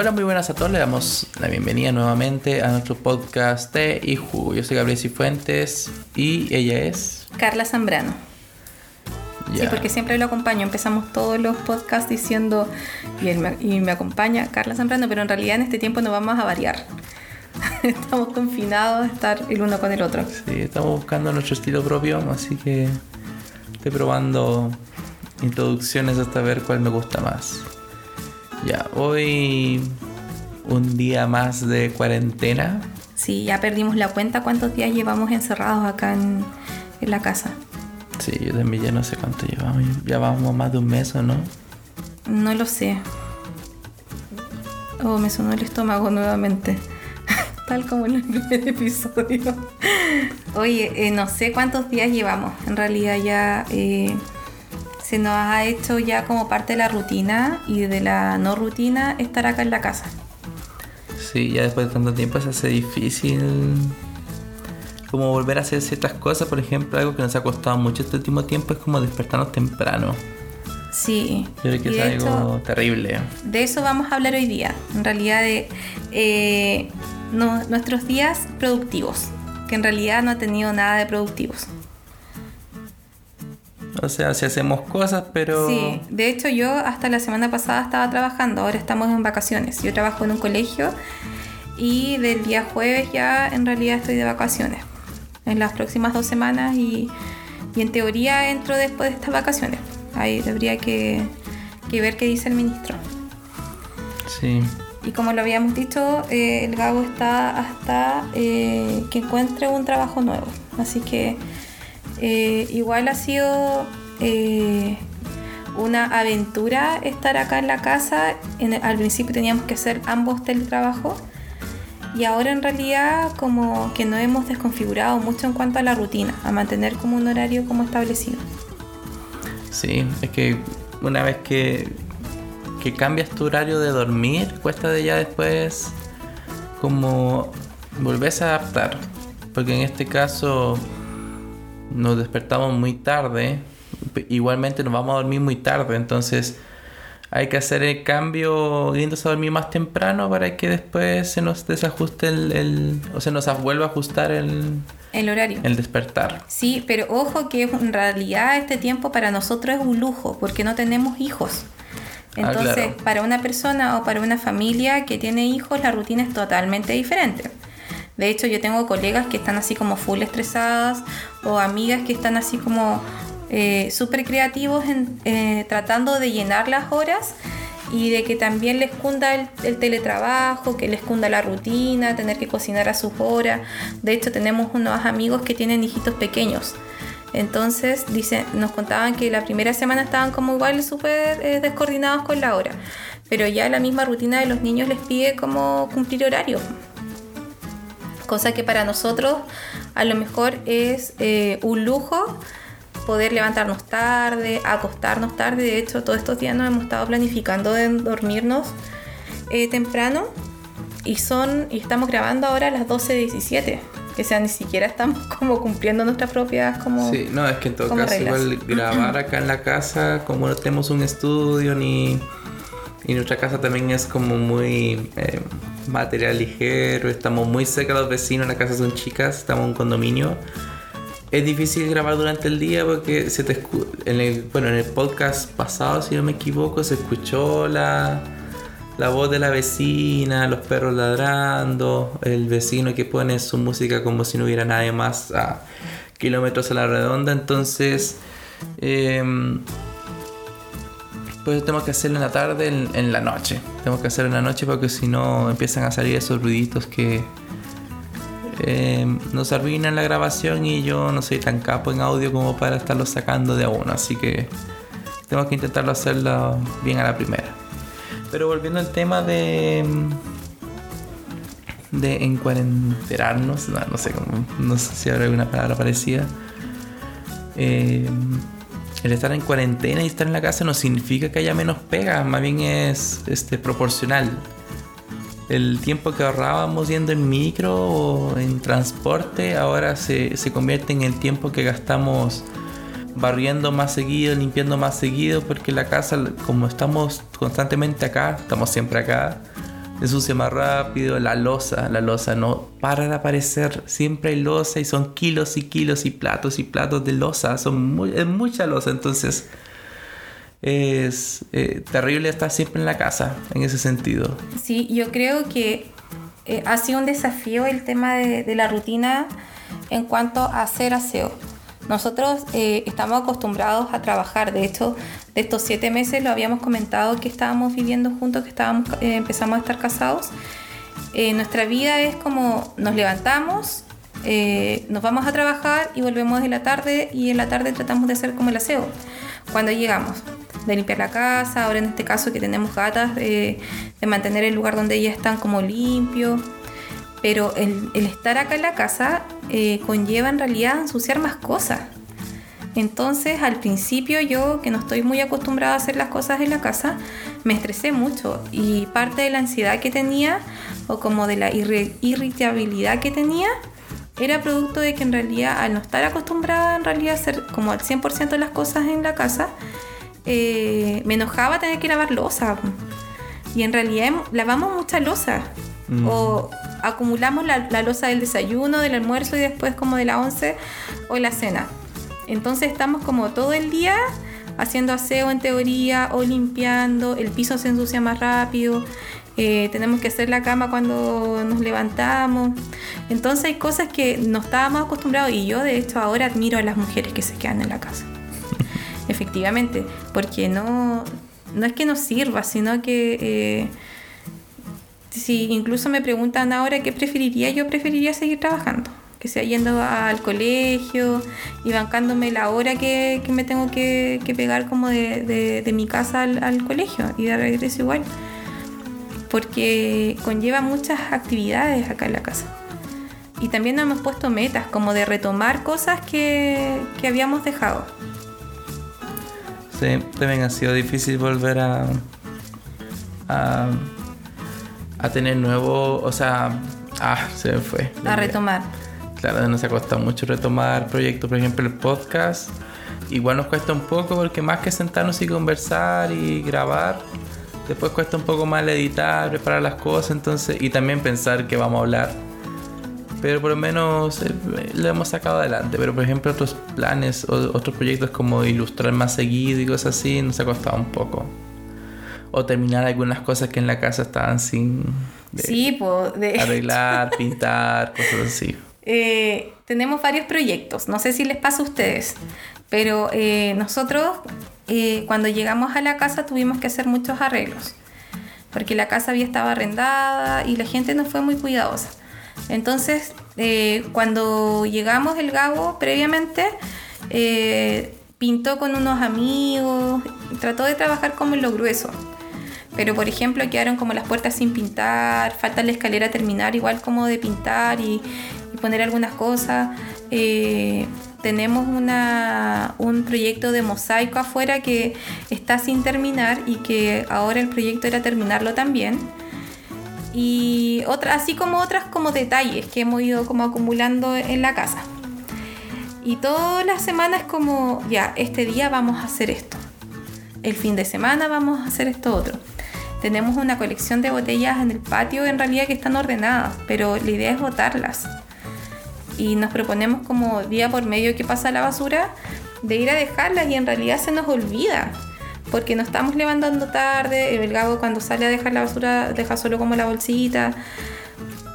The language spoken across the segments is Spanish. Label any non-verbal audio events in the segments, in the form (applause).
Hola, muy buenas a todos. Le damos la bienvenida nuevamente a nuestro podcast de y Jugo. Yo soy Gabriel Cifuentes y ella es. Carla Zambrano. Sí, porque siempre lo acompaño. Empezamos todos los podcasts diciendo, y, él me, y me acompaña Carla Zambrano, pero en realidad en este tiempo no vamos a variar. (laughs) Estamos confinados a estar el uno con el otro. Sí, estamos buscando nuestro estilo propio, así que estoy probando introducciones hasta ver cuál me gusta más. Ya, hoy un día más de cuarentena. Sí, ya perdimos la cuenta cuántos días llevamos encerrados acá en, en la casa. Sí, yo también ya no sé cuánto llevamos. Ya vamos más de un mes o no. No lo sé. Oh, me sonó el estómago nuevamente. (laughs) Tal como en el primer episodio. Oye, eh, no sé cuántos días llevamos. En realidad ya eh, se nos ha hecho ya como parte de la rutina y de la no rutina estar acá en la casa. Sí, ya después de tanto tiempo se hace difícil como volver a hacer ciertas cosas. Por ejemplo, algo que nos ha costado mucho este último tiempo es como despertarnos temprano. Sí. Yo creo que es algo hecho, terrible. de eso vamos a hablar hoy día. En realidad de eh, no- nuestros días productivos. Que en realidad no ha tenido nada de productivos. O sea, si hacemos cosas, pero... Sí, de hecho yo hasta la semana pasada estaba trabajando, ahora estamos en vacaciones. Yo trabajo en un colegio y del día jueves ya en realidad estoy de vacaciones. En las próximas dos semanas y, y en teoría entro después de estas vacaciones. Ahí habría que, que ver qué dice el ministro. Sí. Y como lo habíamos dicho, eh, el Gabo está hasta eh, que encuentre un trabajo nuevo. Así que eh, igual ha sido eh, una aventura estar acá en la casa. Al principio teníamos que hacer ambos teletrabajo. Y ahora en realidad como que no hemos desconfigurado mucho en cuanto a la rutina, a mantener como un horario como establecido. Sí, es que una vez que, que cambias tu horario de dormir, cuesta de ya después como volvés a adaptar. Porque en este caso nos despertamos muy tarde, igualmente nos vamos a dormir muy tarde, entonces hay que hacer el cambio yéndose a dormir más temprano para que después se nos desajuste el, el- o se nos vuelva a ajustar el, El horario. el despertar. Sí, pero ojo que en realidad este tiempo para nosotros es un lujo porque no tenemos hijos. Ah, Entonces, claro. para una persona o para una familia que tiene hijos, la rutina es totalmente diferente. De hecho, yo tengo colegas que están así como full estresadas o amigas que están así como eh, súper creativos en, eh, tratando de llenar las horas y de que también les cunda el, el teletrabajo, que les cunda la rutina, tener que cocinar a sus horas. De hecho, tenemos unos amigos que tienen hijitos pequeños. Entonces, dice, nos contaban que la primera semana estaban como igual súper eh, descoordinados con la hora. Pero ya la misma rutina de los niños les pide como cumplir horario. Cosa que para nosotros a lo mejor es eh, un lujo poder levantarnos tarde, acostarnos tarde. De hecho, todos estos días nos hemos estado planificando de dormirnos eh, temprano y son y estamos grabando ahora a las 12.17. Que sea, ni siquiera estamos (laughs) como cumpliendo nuestras propias como... Sí, no, es que en todo caso reglas. igual grabar acá en la casa, como no tenemos un estudio ni... Y nuestra casa también es como muy eh, material ligero, estamos muy cerca de los vecinos, las casas son chicas, estamos en un condominio. Es difícil grabar durante el día porque se te en el, bueno, en el podcast pasado, si no me equivoco, se escuchó la, la voz de la vecina, los perros ladrando, el vecino que pone su música como si no hubiera nadie más a kilómetros a la redonda. Entonces, em, pues tenemos que hacerlo en la tarde, en, en la noche. Tenemos que hacerlo en la noche porque si no empiezan a salir esos ruiditos que em, nos arruinan la grabación y yo no soy tan capo en audio como para estarlo sacando de a uno. Así que tenemos que intentarlo hacerlo bien a la primera. Pero volviendo al tema de. de encuarenterarnos, no, no sé cómo. No sé si habrá alguna palabra parecida. Eh, el estar en cuarentena y estar en la casa no significa que haya menos pega, más bien es este, proporcional. El tiempo que ahorrábamos yendo en micro o en transporte ahora se, se convierte en el tiempo que gastamos barriendo más seguido, limpiando más seguido, porque la casa, como estamos constantemente acá, estamos siempre acá, ensucia más rápido, la losa, la losa no para de aparecer, siempre hay losa y son kilos y kilos y platos y platos de losa, son es mucha losa, entonces es eh, terrible estar siempre en la casa en ese sentido. Sí, yo creo que eh, ha sido un desafío el tema de, de, la rutina en cuanto a hacer aseo. Nosotros eh, estamos acostumbrados a trabajar, de hecho, de estos siete meses lo habíamos comentado que estábamos viviendo juntos, que estábamos, eh, empezamos a estar casados. Eh, nuestra vida es como nos levantamos, nos vamos a trabajar y volvemos en la tarde y en la tarde tratamos de hacer como el aseo cuando llegamos de limpiar la casa, ahora en este caso que tenemos gatas, de mantener el lugar donde ellas están como limpio. Pero el, estar acá en la casa eh, conlleva en realidad ensuciar más cosas. Entonces al principio yo, que no estoy muy acostumbrada a hacer las cosas en la casa, me estresé mucho y parte de la ansiedad que tenía o como de la irritabilidad que tenía era producto de que en realidad al no estar acostumbrada en realidad a hacer como al 100% de las cosas en la casa, eh, me enojaba tener que lavar losa. Y en realidad lavamos mucha losa. Mm. O acumulamos la, la losa del desayuno, del almuerzo y después como de la once o la cena. Entonces estamos como todo el día haciendo aseo en teoría o limpiando, el piso se ensucia más rápido, eh, tenemos que hacer la cama cuando nos levantamos. Entonces hay cosas que no estábamos acostumbrados y yo de hecho ahora admiro a las mujeres que se quedan en la casa. (laughs) Efectivamente, porque no, no es que nos sirva, sino que... Eh, si incluso me preguntan ahora qué preferiría, yo preferiría seguir trabajando, que sea yendo al colegio y bancándome la hora que, me tengo que, pegar como de, mi casa al, colegio y de regreso igual, porque conlleva muchas actividades acá en la casa. Y también nos hemos puesto metas, como de retomar cosas que, habíamos dejado. Sí, también ha sido difícil volver a, a a tener nuevo, o sea, ah, se me fue. A retomar. Claro, nos ha costado mucho retomar proyectos, por ejemplo, el podcast. Igual nos cuesta un poco porque más que sentarnos y conversar y grabar, después cuesta un poco más editar, preparar las cosas, entonces, y también pensar que vamos a hablar. Pero por lo menos eh, lo hemos sacado adelante. Pero por ejemplo, otros planes, o, otros proyectos como ilustrar más seguido y cosas así, nos ha costado un poco o terminar algunas cosas que en la casa estaban sin sí, arreglar, (laughs) pintar, cosas así. Eh, tenemos varios proyectos, no sé si les pasa a ustedes, pero eh, nosotros eh, cuando llegamos a la casa tuvimos que hacer muchos arreglos, porque la casa había estado arrendada y la gente no fue muy cuidadosa. Entonces, cuando llegamos el Gabo previamente, pintó con unos amigos, trató de trabajar como en lo grueso. Pero por ejemplo quedaron como las puertas sin pintar, falta la escalera terminar igual como de pintar y, poner algunas cosas. Eh, tenemos una, un proyecto de mosaico afuera que está sin terminar y que ahora el proyecto era terminarlo también. Y otra, así como otras como detalles que hemos ido como acumulando en la casa. Y todas las semanas como, ya, este día vamos a hacer esto. El fin de semana vamos a hacer esto otro. Tenemos una colección de botellas en el patio en realidad que están ordenadas, pero la idea es botarlas. Y nos proponemos como día por medio que pasa la basura de ir a dejarlas y en realidad se nos olvida. Porque nos estamos levantando tarde, el Gabo cuando sale a dejar la basura deja solo como la bolsita,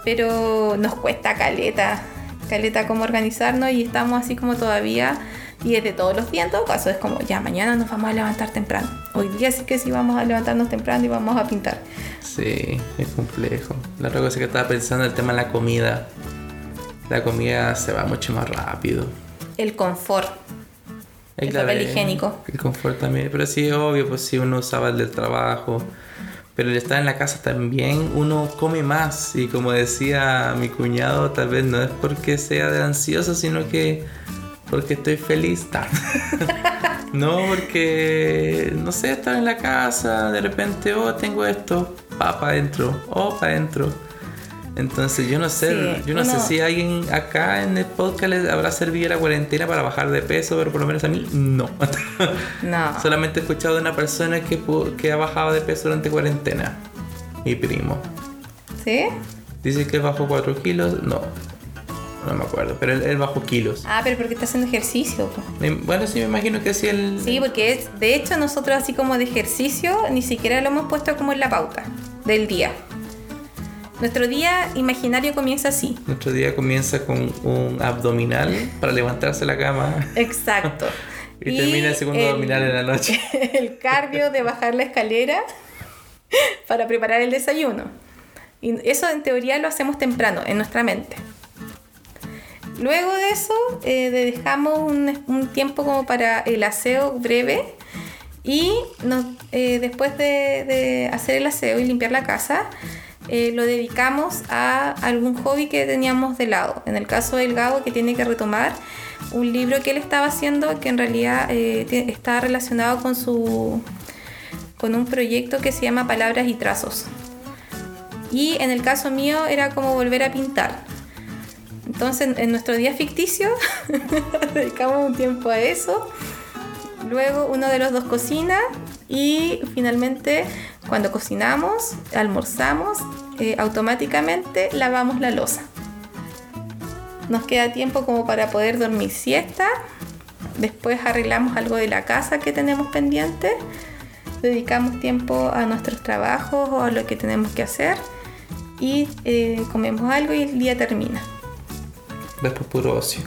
pero nos cuesta caleta, caleta como organizarnos y estamos así como todavía y es de todos los días en todo caso. Es como, ya, mañana nos vamos a levantar temprano. Hoy día sí que sí vamos a levantarnos temprano y vamos a pintar. Sí, es complejo. La otra cosa que estaba pensando el tema de la comida. La comida se va mucho más rápido. El confort. El, papel higiénico. El confort también. Pero sí, obvio, pues si uno usaba el del trabajo. Pero el estar en la casa también, uno come más. Y como decía mi cuñado, tal vez no es porque sea de ansioso, sino que porque estoy feliz. (laughs) no, porque, no sé, estar en la casa, de repente, oh, tengo esto, pa, para adentro, oh, para adentro. Entonces yo no sé, yo no sé si alguien acá en el podcast les habrá servido la cuarentena para bajar de peso, pero por lo menos a mí no. (laughs) no. Solamente he escuchado de una persona que, que ha bajado de peso durante cuarentena. Mi primo. ¿Sí? Dice que bajó 4 kilos. No, no me acuerdo, pero él, él bajó kilos. Ah, pero porque está haciendo ejercicio. Bueno, sí, me imagino que sí él... Sí, porque es, de hecho nosotros así como de ejercicio ni siquiera lo hemos puesto como en la pauta del día. Nuestro día imaginario comienza así. Nuestro día comienza con un abdominal para levantarse de la cama Exacto. (laughs) y, termina el segundo abdominal en la noche. (laughs) El cardio de bajar la escalera (laughs) para preparar el desayuno. Y eso en teoría lo hacemos temprano, en nuestra mente. Luego de eso, eh, dejamos un, un tiempo como para el aseo breve y nos- eh, después de, de hacer el aseo y limpiar la casa, eh, lo dedicamos a algún hobby que teníamos de lado. En el caso del Gabo, que tiene que retomar un libro que él estaba haciendo que en realidad eh, está relacionado con su con un proyecto que se llama Palabras y Trazos. Y en el caso mío era como volver a pintar. Entonces, en nuestro día ficticio, (laughs) dedicamos un tiempo a eso. Luego uno de los dos cocina y finalmente cuando cocinamos, almorzamos, eh, automáticamente lavamos la losa. Nos queda tiempo como para poder dormir siesta. Después arreglamos algo de la casa que tenemos pendiente. Dedicamos tiempo a nuestros trabajos o a lo que tenemos que hacer. Y eh, comemos algo y el día termina. Después puro ocio.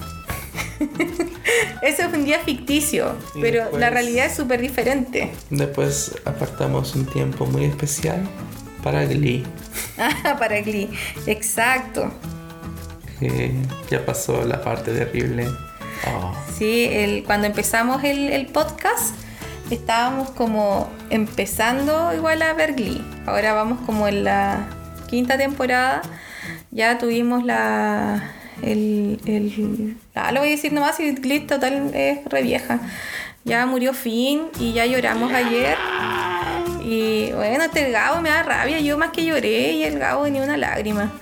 (laughs) Ese es un día ficticio, Y pero después- la realidad es súper diferente. Después apartamos un tiempo muy especial para Glee, Ah, (laughs) para Glee. Exacto. que ya pasó la parte terrible. Oh, Sí, el, cuando empezamos el, el podcast estábamos como empezando igual a ver Glee. Ahora vamos como en la quinta temporada. Ya tuvimos la... El, el, ah, lo voy a decir nomás y Glee total es re vieja. Ya murió Finn y ya lloramos ayer. Y bueno, este Gabo me da rabia. Yo más que lloré y el Gabo ni una lágrima.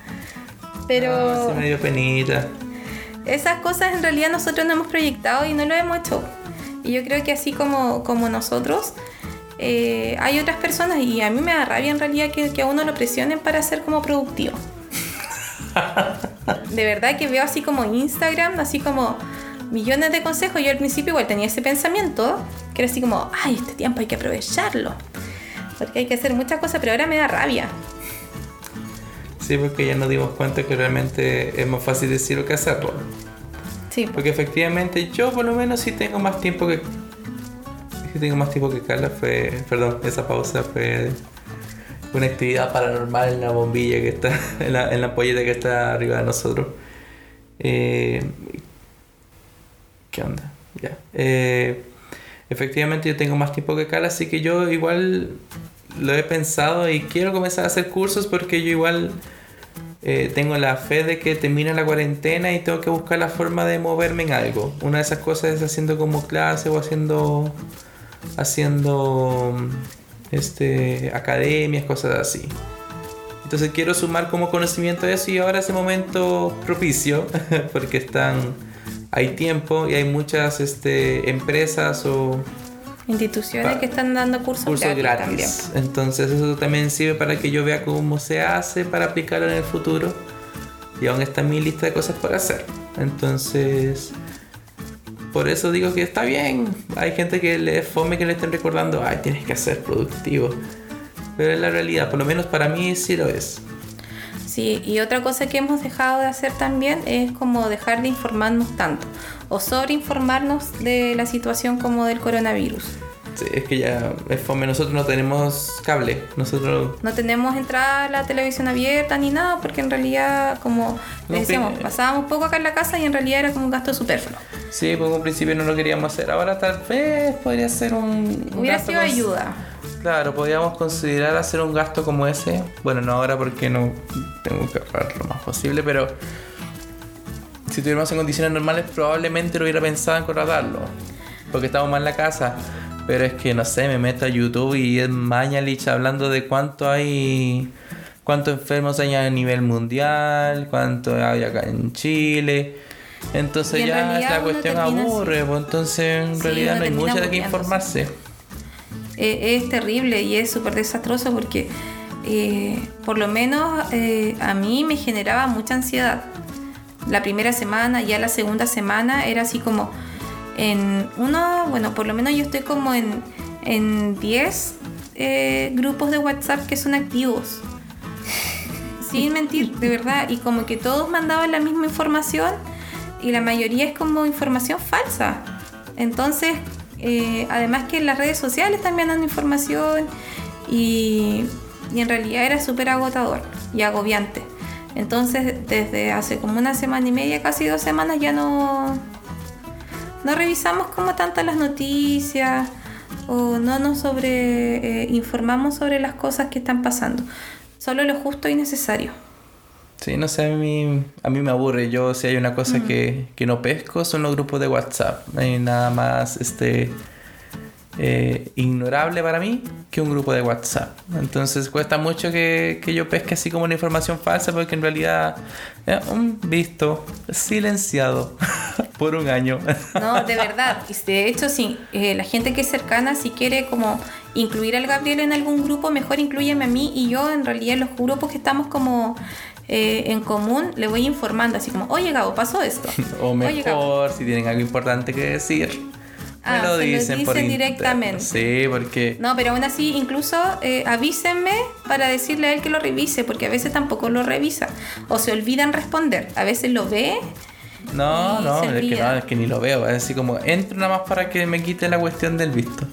Pero... ah, me dio penita. Esas cosas en realidad nosotros no hemos proyectado y no lo hemos hecho. Y yo creo que así como, como nosotros, eh, hay otras personas y a mí me da rabia en realidad que, que a uno lo presionen para ser como productivo. (laughs) De verdad que veo así como Instagram, así como millones de consejos. Yo al principio igual tenía ese pensamiento, que era así como, ay, este tiempo hay que aprovecharlo. Porque hay que hacer muchas cosas, pero ahora me da rabia. Sí, porque ya nos dimos cuenta que realmente es más fácil decirlo que hacerlo. Sí, Porque efectivamente yo por lo menos sí tengo más tiempo que... Sí tengo más tiempo que Carla. Fue... Perdón, esa pausa fue una actividad paranormal en la bombilla que está... (laughs) En la, en la que está arriba de nosotros. Eh, ¿Qué onda? Ya. Eh, efectivamente yo tengo más tiempo que Carla, así que yo igual lo he pensado y quiero comenzar a hacer cursos porque yo igual eh, tengo la fe de que termina la cuarentena y tengo que buscar la forma de moverme en algo. Una de esas cosas es haciendo como clase o haciendo haciendo este academias, cosas así. Entonces quiero sumar como conocimiento eso y ahora es el momento propicio (laughs) porque están hay tiempo y hay muchas este, empresas o instituciones que están dando cursos, cursos gratis, gratis. Entonces eso también sirve para que yo vea cómo se hace para aplicarlo en el futuro. Y aún está en mi lista de cosas por hacer. Entonces, por eso digo que está bien. Hay gente que le fome que le estén recordando, ay, tienes que ser productivo. Pero es la realidad, por lo menos para mí sí lo es. Sí, y otra cosa que hemos dejado de hacer también es como dejar de informarnos tanto o sobreinformarnos de la situación como del coronavirus. Sí, es que ya es fome. Nosotros no tenemos cable. Nosotros No tenemos entrada a la televisión abierta ni nada porque en realidad, como No, decíamos, pasábamos poco acá en la casa y en realidad era como un gasto superfluo. Sí, porque en un principio no lo queríamos hacer. Ahora tal vez podría ser un... Hubiera gasto sido cons- ayuda. Claro, podríamos considerar hacer un gasto como ese. Bueno, no ahora porque no tengo que ahorrar lo más posible, pero si tuviéramos en condiciones normales probablemente lo hubiera pensado en contratarlo. Porque estamos mal en la casa. Pero es que no sé, me meto a YouTube y es Mañalich hablando de cuánto hay, cuántos enfermos hay a nivel mundial, cuánto hay acá en Chile. Entonces ya uno cuestión aburre, pues entonces en Sí, realidad no hay mucho de qué informarse. Eh, es terrible y es súper desastroso porque eh, por lo menos eh, a mí me generaba mucha ansiedad. La primera semana, ya la segunda semana era así como en uno, bueno, por lo menos yo estoy como en, en 10 eh, grupos de WhatsApp que son activos. (laughs) Sin mentir, de verdad. Y como que todos mandaban la misma información y la mayoría es como información falsa. Entonces, eh, además que en las redes sociales también dan información y, y en realidad era súper agotador y agobiante. Entonces, desde hace como una semana y media, casi dos semanas, ya no, no revisamos como tantas las noticias o no nos sobre eh, informamos sobre las cosas que están pasando. Solo lo justo y necesario. Sí, no sé, a mí, a mí me aburre. Yo, si hay una cosa que, que no pesco, son los grupos de WhatsApp. No hay nada más este, eh, ignorable para mí que un grupo de WhatsApp. Entonces cuesta mucho que, que yo pesque así como una información falsa porque en realidad es un visto silenciado (laughs) por un año. No, de verdad. De hecho, sí, eh, la gente que es cercana, si quiere como incluir al Gabriel en algún grupo, mejor incluyeme a mí y yo en realidad en los grupos que estamos como eh, en común le voy informando así como, oye Gabo, pasó esto. (laughs) o Oye, Gabo. mejor, si tienen algo importante que decir. Ah, me lo se lo dicen por directamente. Sí, porque No, pero aún así, incluso eh, avísenme para decirle a él que lo revise, porque a veces tampoco lo revisa. O se olvidan responder. A veces lo ve. No, no, es que no, es que ni lo veo. Es así como entro nada más para que me quite la cuestión del visto.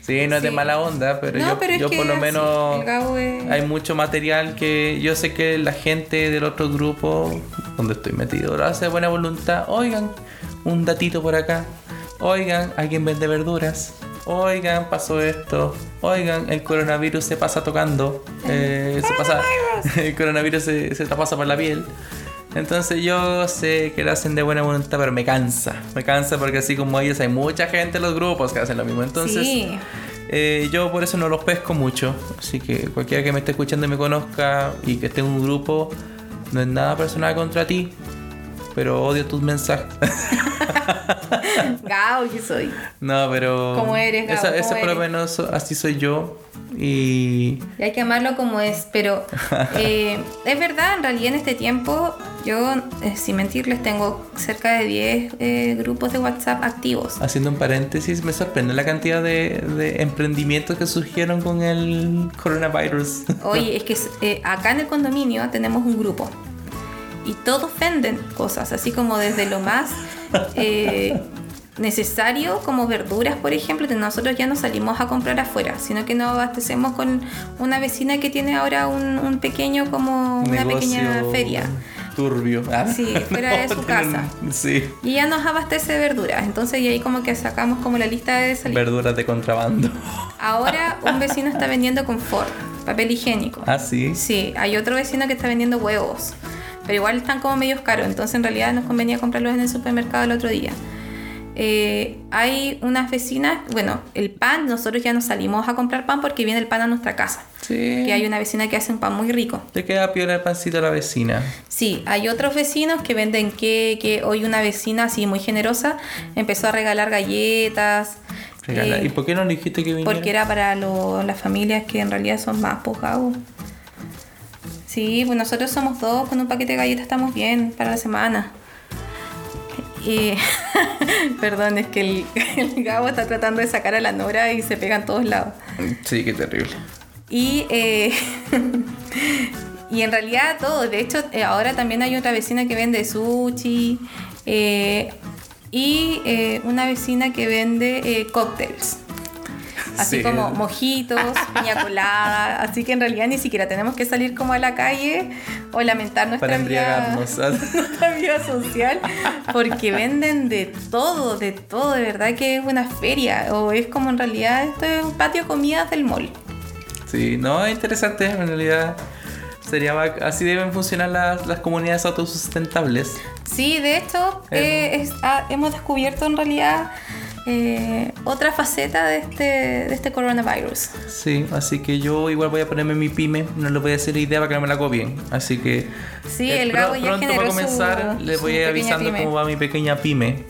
Sí, no es de mala onda, pero No, yo, pero yo por lo menos es- hay mucho material que yo sé que la gente del otro grupo donde estoy metido lo hace de buena voluntad. Oigan, un datito por acá. Oigan, alguien vende verduras. Oigan, pasó esto. Oigan, el coronavirus se pasa tocando. Eh, se pasa, (laughs) el coronavirus se, se pasa por la piel. Entonces yo sé que lo hacen de buena voluntad, pero me cansa. Me cansa porque así como ellos hay mucha gente en los grupos que hacen lo mismo. Entonces sí. eh, yo por eso no los pesco mucho. Así que cualquiera que me esté escuchando y me conozca y que esté en un grupo, no es nada personal contra ti. Pero odio tus mensajes. (laughs) Gabo que soy. no, pero... ¿Cómo eres, Gabo? Esa, ¿Cómo esa por lo menos así soy yo. Y... Y hay que amarlo como es, pero (laughs) eh, es verdad, en realidad en este tiempo yo, eh, sin mentirles, tengo cerca de 10 eh, grupos de WhatsApp activos. Haciendo un paréntesis, me sorprende la cantidad de, de emprendimientos que surgieron con el coronavirus. Oye, es que eh, acá en el condominio tenemos un grupo y todos venden cosas, así como desde lo más eh, necesario, como verduras, por ejemplo, que nosotros ya no salimos a comprar afuera, sino que nos abastecemos con una vecina que tiene ahora un, un pequeño, como una pequeña feria. Turbio. Ah, Sí, fuera de su (laughs) tienen- casa. Sí. Y ella nos abastece de verduras, entonces y ahí como que sacamos como la lista de salida. Verduras de contrabando. Ahora un vecino está vendiendo confort, papel higiénico. Ah, sí. Sí, hay otro vecino que está vendiendo huevos, pero igual están como medios caros, entonces en realidad nos convenía comprarlos en el supermercado el otro día. Eh, hay unas vecinas, bueno, el pan, nosotros ya no salimos a comprar pan porque viene el pan a nuestra casa. Sí. Que hay una vecina que hace un pan muy rico. Te queda piola el pancito a la vecina. Sí, hay otros vecinos que venden que, que hoy una vecina así muy generosa empezó a regalar galletas. Regala. eh, ¿Y por qué no dijiste que viniera? porque era para lo- las familias que en realidad son más pocados. Sí, pues nosotros somos dos, con un paquete de galletas estamos bien para la semana. Y, (laughs) perdón, es que el, (laughs) el Gabo está tratando de sacar a la Nora y se pega en todos lados. Sí, qué terrible. Y, eh, (laughs) y en realidad todo, de hecho eh, ahora también hay otra vecina que vende sushi eh, y eh, una vecina que vende eh, cócteles. Así Sí. como mojitos, (laughs) piña colada, así que en realidad ni siquiera tenemos que salir como a la calle o lamentar nuestra Para vida, embriagarnos. (laughs) nuestra vida social porque venden de todo, de todo, de verdad que es una feria o es como en realidad esto es un patio de comidas del mall. Sí, no, es interesante. En realidad, sería así deben funcionar las, las comunidades autosustentables. Sí, de hecho, eh, es- ah, hemos descubierto en realidad eh, otra faceta de este, de este coronavirus. Sí, así que yo igual voy a ponerme mi pyme. No les voy a decir idea para que no me la copien. Así que. eh, Sí, el pro- Gabo ya pronto generó para comenzar, su- les voy a avisando pyme. cómo va mi pequeña pyme.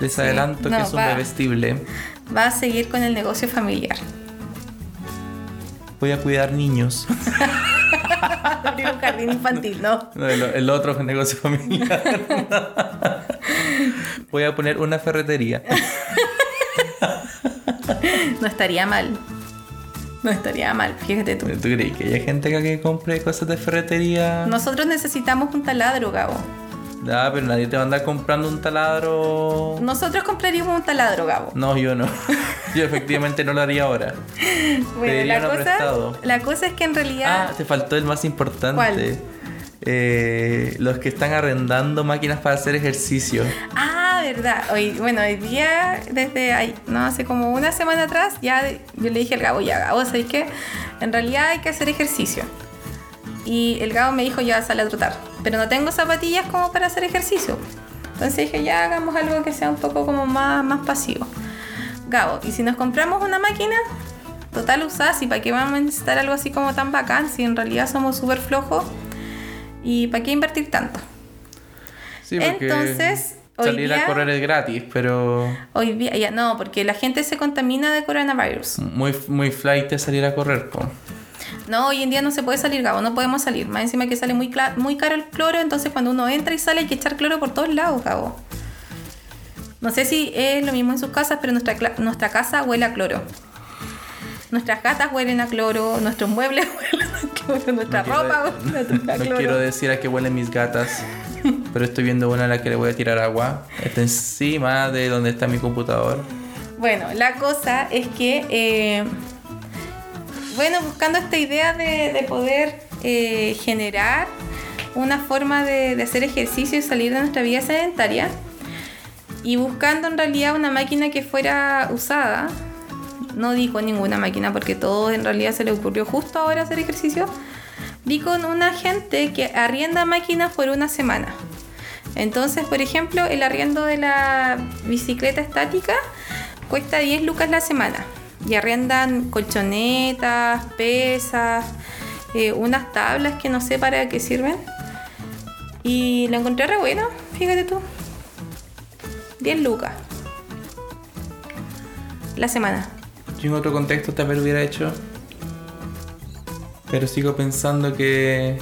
Les Sí, adelanto no, que es un va. bebestible. Va a seguir con el negocio familiar. voy a cuidar niños. (laughs) Abrir un jardín infantil, ¿no? No, el, el otro negocio familiar. (laughs) voy a poner una ferretería. (laughs) No estaría mal. No estaría mal, fíjate tú. ¿Tú crees que haya gente acá que compre cosas de ferretería? Nosotros necesitamos un taladro, Gabo. Ah, pero nadie te va a andar comprando un taladro. Nosotros compraríamos un taladro, Gabo. No, yo no. (laughs) Yo efectivamente no lo haría ahora. Bueno, la cosa, prestado. la cosa es que en realidad... Ah, te faltó el más importante. ¿Cuál? Eh, los que están arrendando máquinas para hacer ejercicio. Ah, verdad. Hoy, bueno, hoy día, desde ahí, no hace como una semana atrás, ya yo le dije al Gabo, ya Gabo, ¿sabes qué? En realidad hay que hacer ejercicio. Y el Gabo me dijo, ya sale a trotar. Pero no tengo zapatillas como para hacer ejercicio. Entonces dije, ya hagamos algo que sea un poco como más, más pasivo. Gabo, ¿y si nos compramos una máquina? Total usada, ¿y para qué vamos a necesitar algo así como tan bacán si en realidad somos súper flojos? ¿Y para qué invertir tanto? Sí, porque Entonces, salir día- a correr es gratis, pero Hoy día, ya no, porque la gente se contamina de coronavirus. muy, muy flight es salir a correr. po. No, hoy en día no se puede salir, Gabo, no podemos salir. Más encima que sale muy, muy caro el cloro, entonces cuando uno entra y sale hay que echar cloro por todos lados, Gabo. No sé si es lo mismo en sus casas, pero nuestra, nuestra casa huele a cloro. Nuestras gatas huelen a cloro, nuestros muebles (laughs) huelen a cloro, nuestra No quiero ropa de- huele a (laughs) No cloro. quiero decir a qué huelen mis gatas, pero estoy viendo una a la que le voy a tirar agua. Está encima de donde está mi computador. Bueno, la cosa es que, eh, bueno, buscando esta idea de, de poder eh, generar una forma de, de hacer ejercicio y salir de nuestra vida sedentaria, y buscando en realidad una máquina que fuera usada, no di con ninguna máquina porque todo en realidad se le ocurrió justo ahora hacer ejercicio, di con una gente que arrienda máquinas por una semana. Entonces, por ejemplo, el arriendo de la bicicleta estática cuesta 10 lucas la semana. Y arriendan colchonetas, pesas, eh, unas tablas que no sé para qué sirven. Y lo encontré re bueno, fíjate tú. 10 lucas. La semana. En otro contexto también lo hubiera hecho. Pero sigo pensando que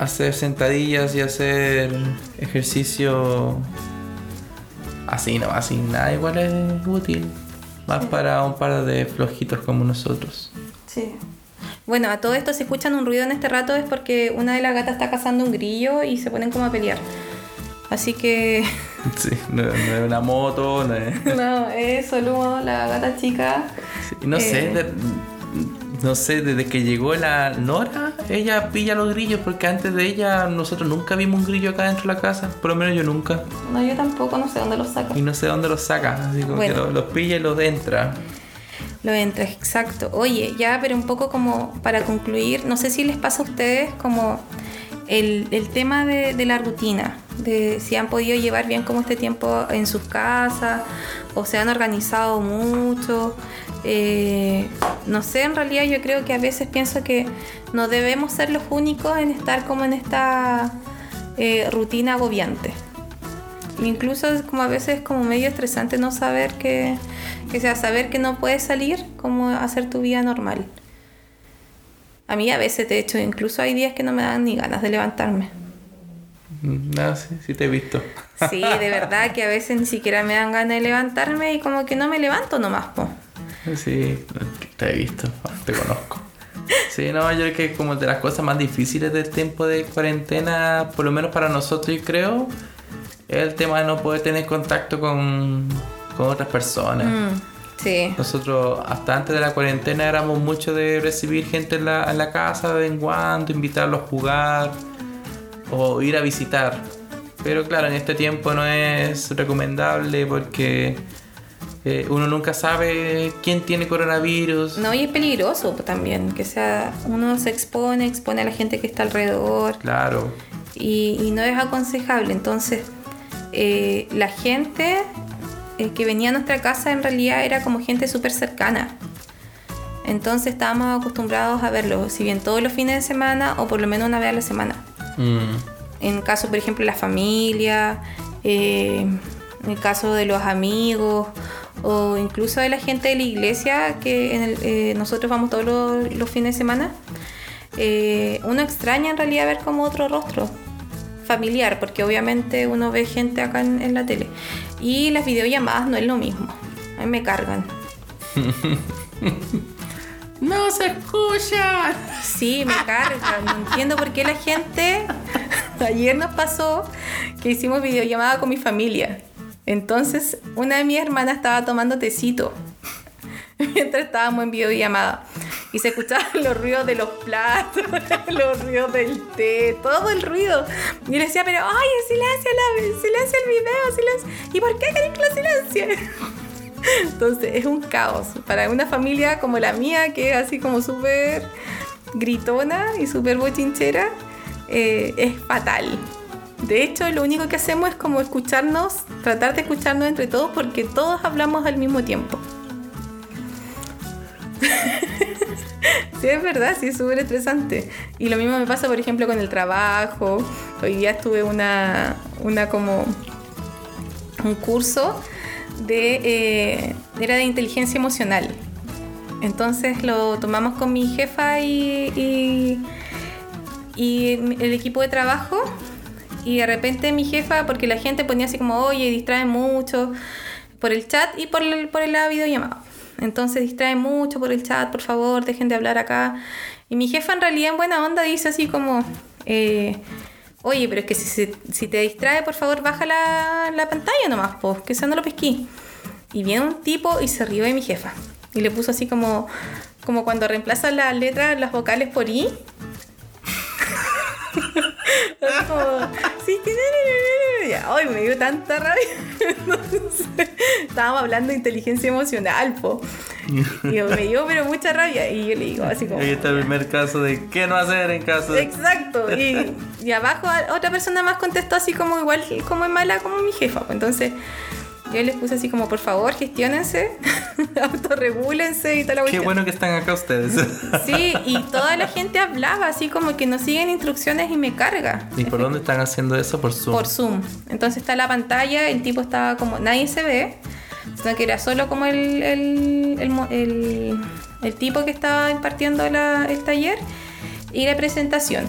hacer sentadillas y hacer ejercicio así nomás, sin nada, igual es útil. Más para un par de flojitos como nosotros. Sí. Bueno, a todo esto si escuchan un ruido en este rato es porque una de las gatas está cazando un grillo y se ponen como a pelear. Así que (laughs) Sí, no, no es una moto, no es... (laughs) no, es solo la gata chica. Sí, no sé, Eh. de- no sé, desde que llegó la Nora, ella pilla los grillos, porque antes de ella nosotros nunca vimos un grillo acá dentro de la casa, por lo menos yo nunca. No, yo tampoco, no sé dónde los saca. Y no sé dónde los saca, así como Bueno. que los, los pilla y los entra. Lo entra, exacto. Oye, ya, pero un poco como para concluir, no sé si les pasa a ustedes como el, el tema de, de la rutina, de si han podido llevar bien como este tiempo en sus casas o se han organizado mucho. Eh, no sé, en realidad yo creo que a veces pienso que no debemos ser los únicos en estar como en esta eh, rutina agobiante. Incluso como a veces es como medio estresante no saber que, que sea saber que no puedes salir, como hacer tu vida normal. A mí a veces, de hecho, incluso hay días que no me dan ni ganas de levantarme. Mm, No, sí, sí te he visto. Sí, de verdad que a veces ni siquiera me dan ganas de levantarme y como que no me levanto nomás, po. Sí, te he visto, te conozco. Sí, no, yo creo que como de las cosas más difíciles del tiempo de cuarentena, por lo menos para nosotros, yo creo, es el tema de no poder tener contacto con, con otras personas. Mm, sí. Nosotros hasta antes de la cuarentena éramos mucho de recibir gente en la, en la casa de vez en cuando, invitarlos a jugar o ir a visitar. Pero claro, en este tiempo no es recomendable porque eh, uno nunca sabe quién tiene coronavirus. No, y es peligroso también, que sea, uno se expone, expone a la gente que está alrededor. Claro, y, y no es aconsejable. Entonces, eh, la gente eh, que venía a nuestra casa en realidad era como gente súper cercana. Entonces estábamos acostumbrados a verlo, si bien todos los fines de semana o por lo menos una vez a la semana. Mm, En caso, por ejemplo, de la familia, eh, en el caso de los amigos o incluso de la gente de la iglesia, que en el- eh, nosotros vamos todos los, los fines de semana, eh, uno extraña en realidad ver como otro rostro familiar, porque obviamente uno ve gente acá en, en la tele. Y las videollamadas no es lo mismo. A mí me cargan. (laughs) ¡No se escucha! Sí, me cargan. No entiendo por qué la gente. (laughs) Ayer nos pasó que hicimos videollamada con mi familia. Entonces, una de mis hermanas estaba tomando tecito (laughs) mientras estábamos en videollamada. Y se escuchaban (laughs) los ruidos de los platos, los ruidos del té, todo el ruido. Y yo le decía, pero ¡ay, silencio, la, silencio el video! Silencio. ¿Y por qué queréis que lo silencie? Entonces es un caos. Para una familia como la mía, que es así como súper gritona y súper bochinchera, eh, es fatal. De hecho, lo único que hacemos es como escucharnos, tratar de escucharnos entre todos porque todos hablamos al mismo tiempo. (laughs) sí, es verdad, sí, es súper estresante. Y lo mismo me pasa, por ejemplo, con el trabajo. Hoy día estuve una, una como un curso de eh, era de inteligencia emocional. Entonces lo tomamos con mi jefa y, y, el equipo de trabajo. Y de repente mi jefa, porque la gente ponía así como, oye, distrae mucho por el chat y por, el, por la videollamada. Entonces distrae mucho por el chat, por favor, dejen de hablar acá. Y mi jefa en realidad en buena onda dice así como, eh, oye, pero es que si, te distrae, por favor, baja la, la pantalla nomás, pues, que eso no lo pesquí. Y viene un tipo y se rió de mi jefa. Y le puso así como, como cuando reemplazan las letras, las vocales por i. (laughs) Como, sí, Ay, me dio tanta rabia. (laughs) Entonces, estábamos hablando de inteligencia emocional, po. Y me dio pero mucha rabia. Y yo le digo así como. Ahí está el primer caso de qué no hacer en caso de... Exacto. Y, y abajo otra persona más contestó así como igual como es mala como mi jefa. Pues Entonces yo les puse así como por favor gestionense, (laughs) autorregúlense y toda la Qué bueno que están acá ustedes. Sí, y toda la gente hablaba así como que no siguen instrucciones y me carga. ¿Y por dónde están haciendo eso? Por Zoom. Por Zoom. Entonces está la pantalla, el tipo estaba como, nadie se ve, sino que era solo como el, el, el tipo que estaba impartiendo la- el taller y la presentación.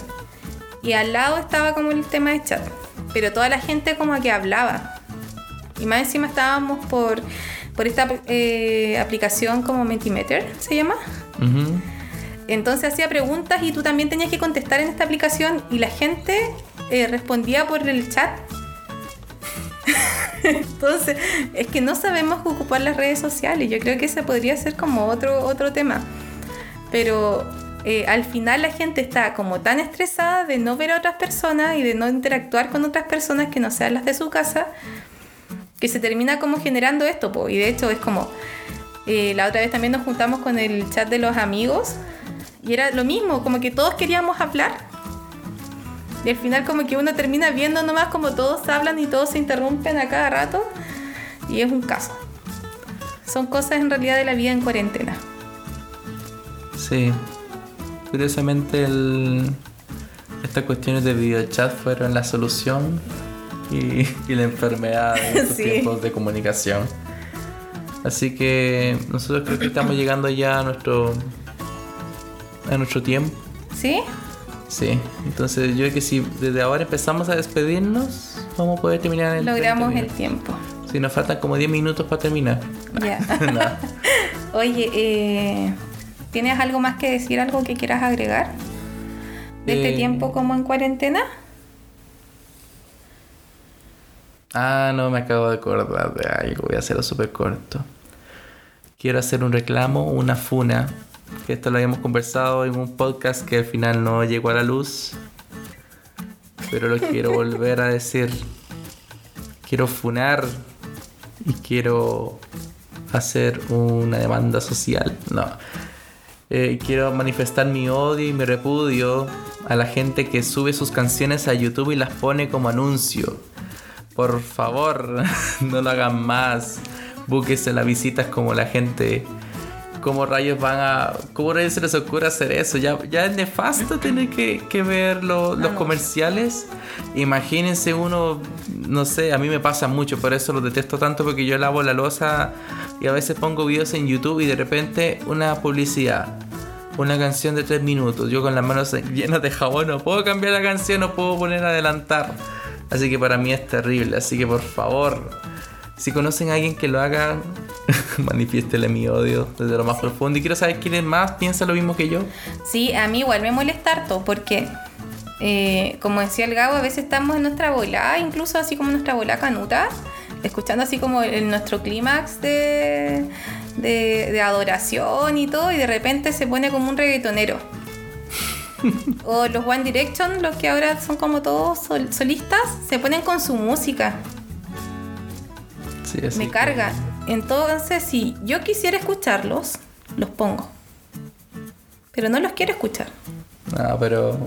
Y al lado estaba como el tema de chat. Pero toda la gente como que hablaba. Y más encima estábamos por, por esta eh, aplicación como Mentimeter, se llama. Entonces hacía preguntas y tú también tenías que contestar en esta aplicación y la gente eh, respondía por el chat. Entonces, es que no sabemos ocupar las redes sociales. Yo creo que ese podría ser como otro, otro tema. Pero eh, al final la gente está como tan estresada de no ver a otras personas y de no interactuar con otras personas que no sean las de su casa, que se termina como generando esto. po. Y de hecho es como, eh, la otra vez también nos juntamos con el chat de los amigos y era lo mismo, como que todos queríamos hablar. Y al final como que uno termina viendo nomás como todos hablan y todos se interrumpen a cada rato. Y es un caso. Son cosas en realidad de la vida en cuarentena. Sí. Curiosamente, el... estas cuestiones de videochat fueron la solución y, y la enfermedad en (laughs) estos Sí. tiempos de comunicación. Así que nosotros creo que estamos llegando ya a nuestro a nuestro tiempo. ¿Sí? Sí, entonces yo creo que si desde ahora empezamos a despedirnos, vamos a poder terminar en Logramos 30 el tiempo. Sí, nos faltan como 10 minutos para terminar. Ya. (laughs) No. (laughs) Oye, eh, ¿tienes algo más que decir, algo que quieras agregar? ¿De este Eh, tiempo como en cuarentena? Ah, no, me acabo de acordar de algo. Voy a hacerlo súper corto. Quiero hacer un reclamo, una funa. Que esto lo habíamos conversado en un podcast que al final no llegó a la luz. Pero lo quiero (laughs) volver a decir. Quiero funar y quiero hacer una demanda social. No. Eh, quiero manifestar mi odio y mi repudio a la gente que sube sus canciones a YouTube y las pone como anuncio. Por favor, (laughs) no lo hagan más. Búsquese las visitas como la gente ¿Cómo rayos van a... ¿Cómo rayos se les ocurre hacer eso? Ya, ya es nefasto tener que, que ver lo- los comerciales. Imagínense uno, no sé, a mí me pasa mucho, por eso lo detesto tanto porque yo lavo la losa y a veces pongo videos en YouTube y de repente una publicidad. Una canción de tres minutos. Yo con las manos (laughs) llenas de jabón no puedo cambiar la canción, no puedo poner adelantar. Así que para mí es terrible. Así que por favor, si conocen a alguien que lo haga, (laughs) manifiéstele mi odio desde lo más profundo. Y quiero saber quién es más piensa lo mismo que yo. Sí, a mí igual me molesta harto porque, eh, como decía el Gabo, a veces estamos en nuestra volada, incluso así como nuestra volada canuta, escuchando así como el- nuestro clímax de, de, de adoración y todo, y de repente se pone como un reggaetonero. (laughs) o los One Direction, los que ahora son como todos sol- solistas, se ponen con su música. Sí, así me carga. Entonces, si yo quisiera escucharlos, los pongo. Pero no los quiero escuchar. No, pero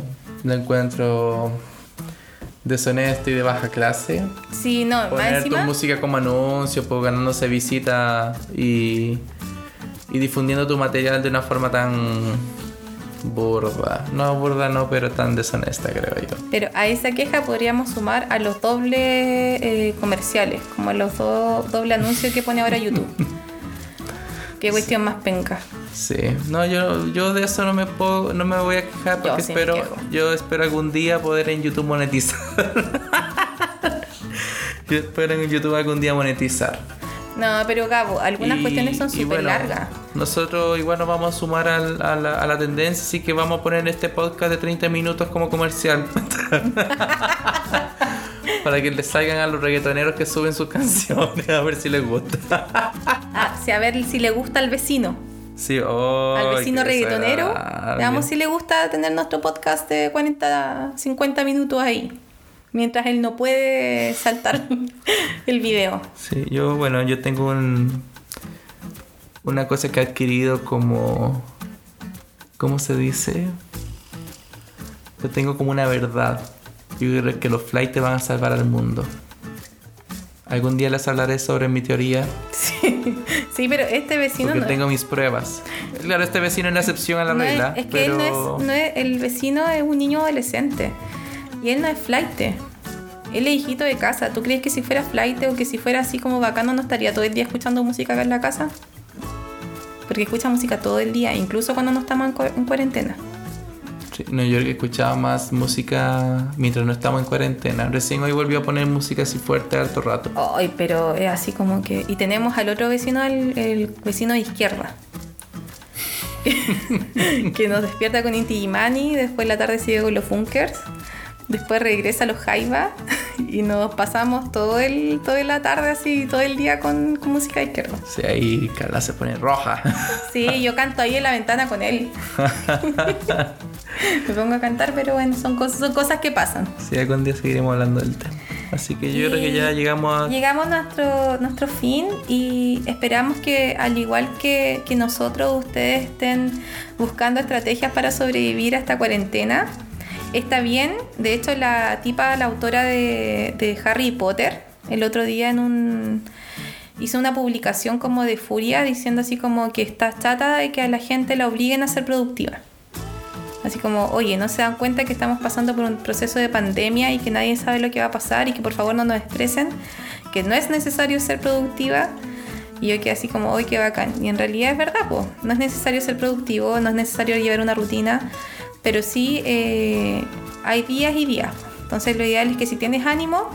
lo encuentro deshonesto y de baja clase. Sí, no, más Poner tu encima. música como anuncio, pues ganándose visita y, y difundiendo tu material de una forma tan burda. No burda, no, pero tan deshonesta, creo yo. Pero a esa queja podríamos sumar a los dobles eh, comerciales, como a los do- doble anuncios que pone ahora YouTube. (laughs) Qué cuestión más penca. Sí, no, yo, yo de eso no me puedo, no me voy a quejar Yo porque sí me espero, yo espero algún día poder en YouTube monetizar. (laughs) yo espero en YouTube algún día monetizar. No, pero Gabo, algunas Y- cuestiones son súper bueno, largas. Nosotros igual nos vamos a sumar al- a, la, a la tendencia, así que vamos a poner este podcast de 30 minutos como comercial. (laughs) Para que les salgan a los reggaetoneros que suben sus (laughs) canciones, a ver si les gusta. Ah, sí, a ver si le gusta al vecino. Sí, oh, al vecino reggaetonero. Veamos si le gusta tener nuestro podcast de 40, 50 minutos ahí. Mientras él no puede saltar (laughs) el video. Sí, yo, bueno, yo tengo un, una cosa que he adquirido como, ¿cómo se dice? Yo tengo como una verdad. Yo creo que los flights van a salvar al mundo. Algún día les hablaré sobre mi teoría, Sí, sí pero este vecino porque no tengo mis pruebas. Claro, este vecino es la excepción a la no es, regla, es que pero él no es, no es- el vecino es un niño adolescente y él no es flight. Él es hijito de casa. ¿Tú crees que si fuera flight o que si fuera así como bacano no estaría todo el día escuchando música acá en la casa? Porque escucha música todo el día, incluso cuando no estamos en, cu- en cuarentena. Sí, no, yo escuchaba más música mientras no estamos en cuarentena. Recién hoy volví a poner música así fuerte harto rato. Ay, pero es así como que. Y tenemos al otro vecino, el, el vecino de izquierda. (laughs) que nos despierta con Inti Gimani, después la tarde sigue con los Funkers, después regresa a los Jaiba y nos pasamos todo el, toda la tarde así, todo el día con, con música izquierda. Sí, ahí Carla se pone roja. (laughs) Sí, yo canto ahí en la ventana con él. (laughs) Me pongo a cantar, pero bueno, son cosas, son cosas que pasan. Sí, algún día seguiremos hablando del tema. Así que yo creo que ya llegamos a... Llegamos a nuestro, nuestro fin y esperamos que al igual que, que nosotros ustedes estén buscando estrategias para sobrevivir a esta cuarentena. Está bien, de hecho la tipa, la autora de, Harry Potter, el otro día hizo una publicación como de furia diciendo así como que está chata de que a la gente la obliguen a ser productiva. Así como, oye, no se dan cuenta que estamos pasando por un proceso de pandemia y que nadie sabe lo que va a pasar y que por favor no nos estresen, que no es necesario ser productiva. Y yo quedé así como, oye, qué bacán. Y en realidad es verdad, po. no es necesario ser productivo, no es necesario llevar una rutina, pero sí eh, hay días y días. Entonces lo ideal es que si tienes ánimo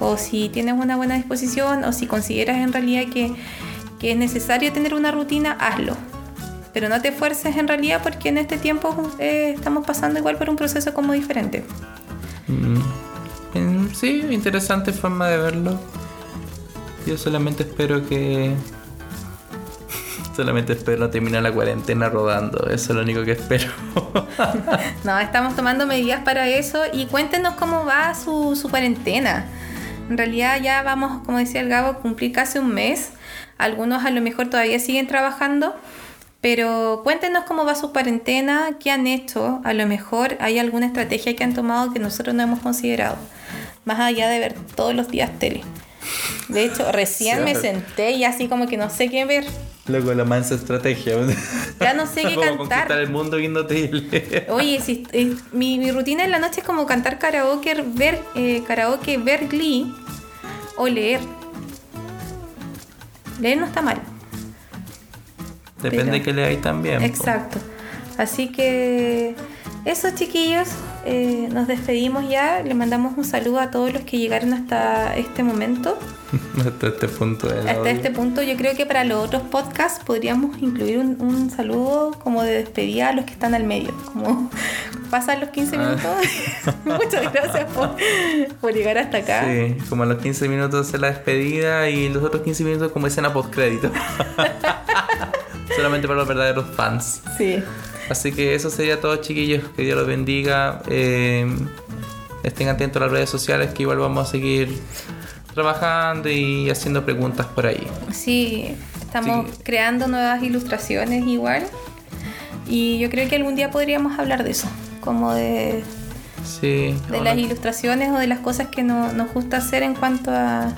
o si tienes una buena disposición o si consideras en realidad que, que es necesario tener una rutina, hazlo pero no te esfuerces en realidad porque en este tiempo eh, estamos pasando igual por un proceso como diferente. Mm, sí, interesante forma de verlo. Yo solamente espero que... Solamente espero terminar la cuarentena rodando. Eso es lo único que espero. (laughs) No, estamos tomando medidas para eso y cuéntenos cómo va su, su cuarentena. En realidad ya vamos, como decía el Gabo, a cumplir casi un mes. Algunos a lo mejor todavía siguen trabajando, pero cuéntenos cómo va su cuarentena, qué han hecho. A lo mejor hay alguna estrategia que han tomado que nosotros no hemos considerado, más allá de ver todos los días tele. De hecho, recién Sí, me senté y así como que no sé qué ver. Luego la mansa estrategia. Ya no sé (laughs) qué Como cantar. el mundo viendo tele. Oye, si, eh, mi, mi rutina en la noche es como cantar karaoke, ver eh, karaoke, ver Glee o leer. Leer no está mal. Depende Pero- de qué le hay también. po. Exacto. Así que eso, chiquillos, eh, nos despedimos ya. Le mandamos un saludo a todos los que llegaron hasta este momento. (laughs) Hasta este punto Hasta audio. este punto, yo creo que para los otros podcasts podríamos incluir un, un saludo como de despedida a los que están al medio. Como (laughs) pasan los 15 Ah. minutos. (laughs) Muchas gracias por, por llegar hasta acá. Sí, como a los 15 minutos es la despedida y los otros 15 minutos como escena postcrédito. Solamente para los verdaderos fans. Sí. Así que eso sería todo, chiquillos. Que Dios los bendiga. Eh, estén atentos a las redes sociales que igual vamos a seguir trabajando y haciendo preguntas por ahí. Sí, estamos Sí. creando nuevas ilustraciones igual. Y yo creo que algún día podríamos hablar de eso, como de, Sí. de hola. las ilustraciones o de las cosas que no- nos gusta hacer en cuanto a,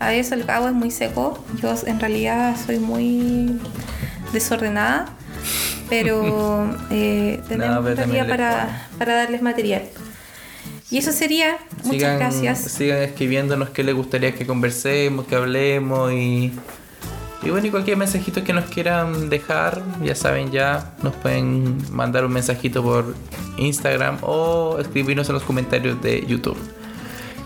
a eso. El cabo es muy seco. Yo en realidad soy muy desordenada, pero (laughs) eh, tenemos pero le para, para darles material. Y eso sería. Muchas sigan, gracias. Sigan escribiéndonos qué les gustaría que conversemos, que hablemos y, y bueno, y cualquier mensajito que nos quieran dejar, ya saben, ya nos pueden mandar un mensajito por Instagram o escribirnos en los comentarios de YouTube.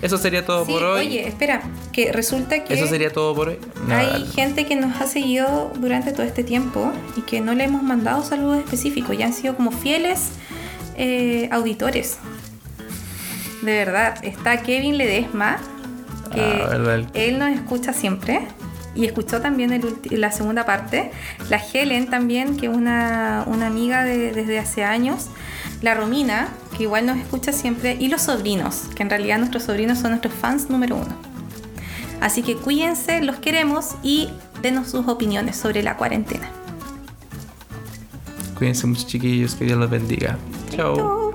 Eso sería todo Sí, por hoy. oye, espera, que resulta que Eso sería todo por hoy. Hay dale. gente que nos ha seguido durante todo este tiempo y que no le hemos mandado saludos específicos, ya han sido como fieles eh, auditores. De verdad, está Kevin Ledesma, que Ah, él nos escucha siempre y escuchó también el la segunda parte. La Helen también, que es una, una amiga de- desde hace años. La Romina, que igual nos escucha siempre. Y los sobrinos, que en realidad nuestros sobrinos son nuestros fans número uno. Así que cuídense, los queremos y denos sus opiniones sobre la cuarentena. Cuídense mucho, chiquillos. Que Dios los bendiga. Chao. Chau.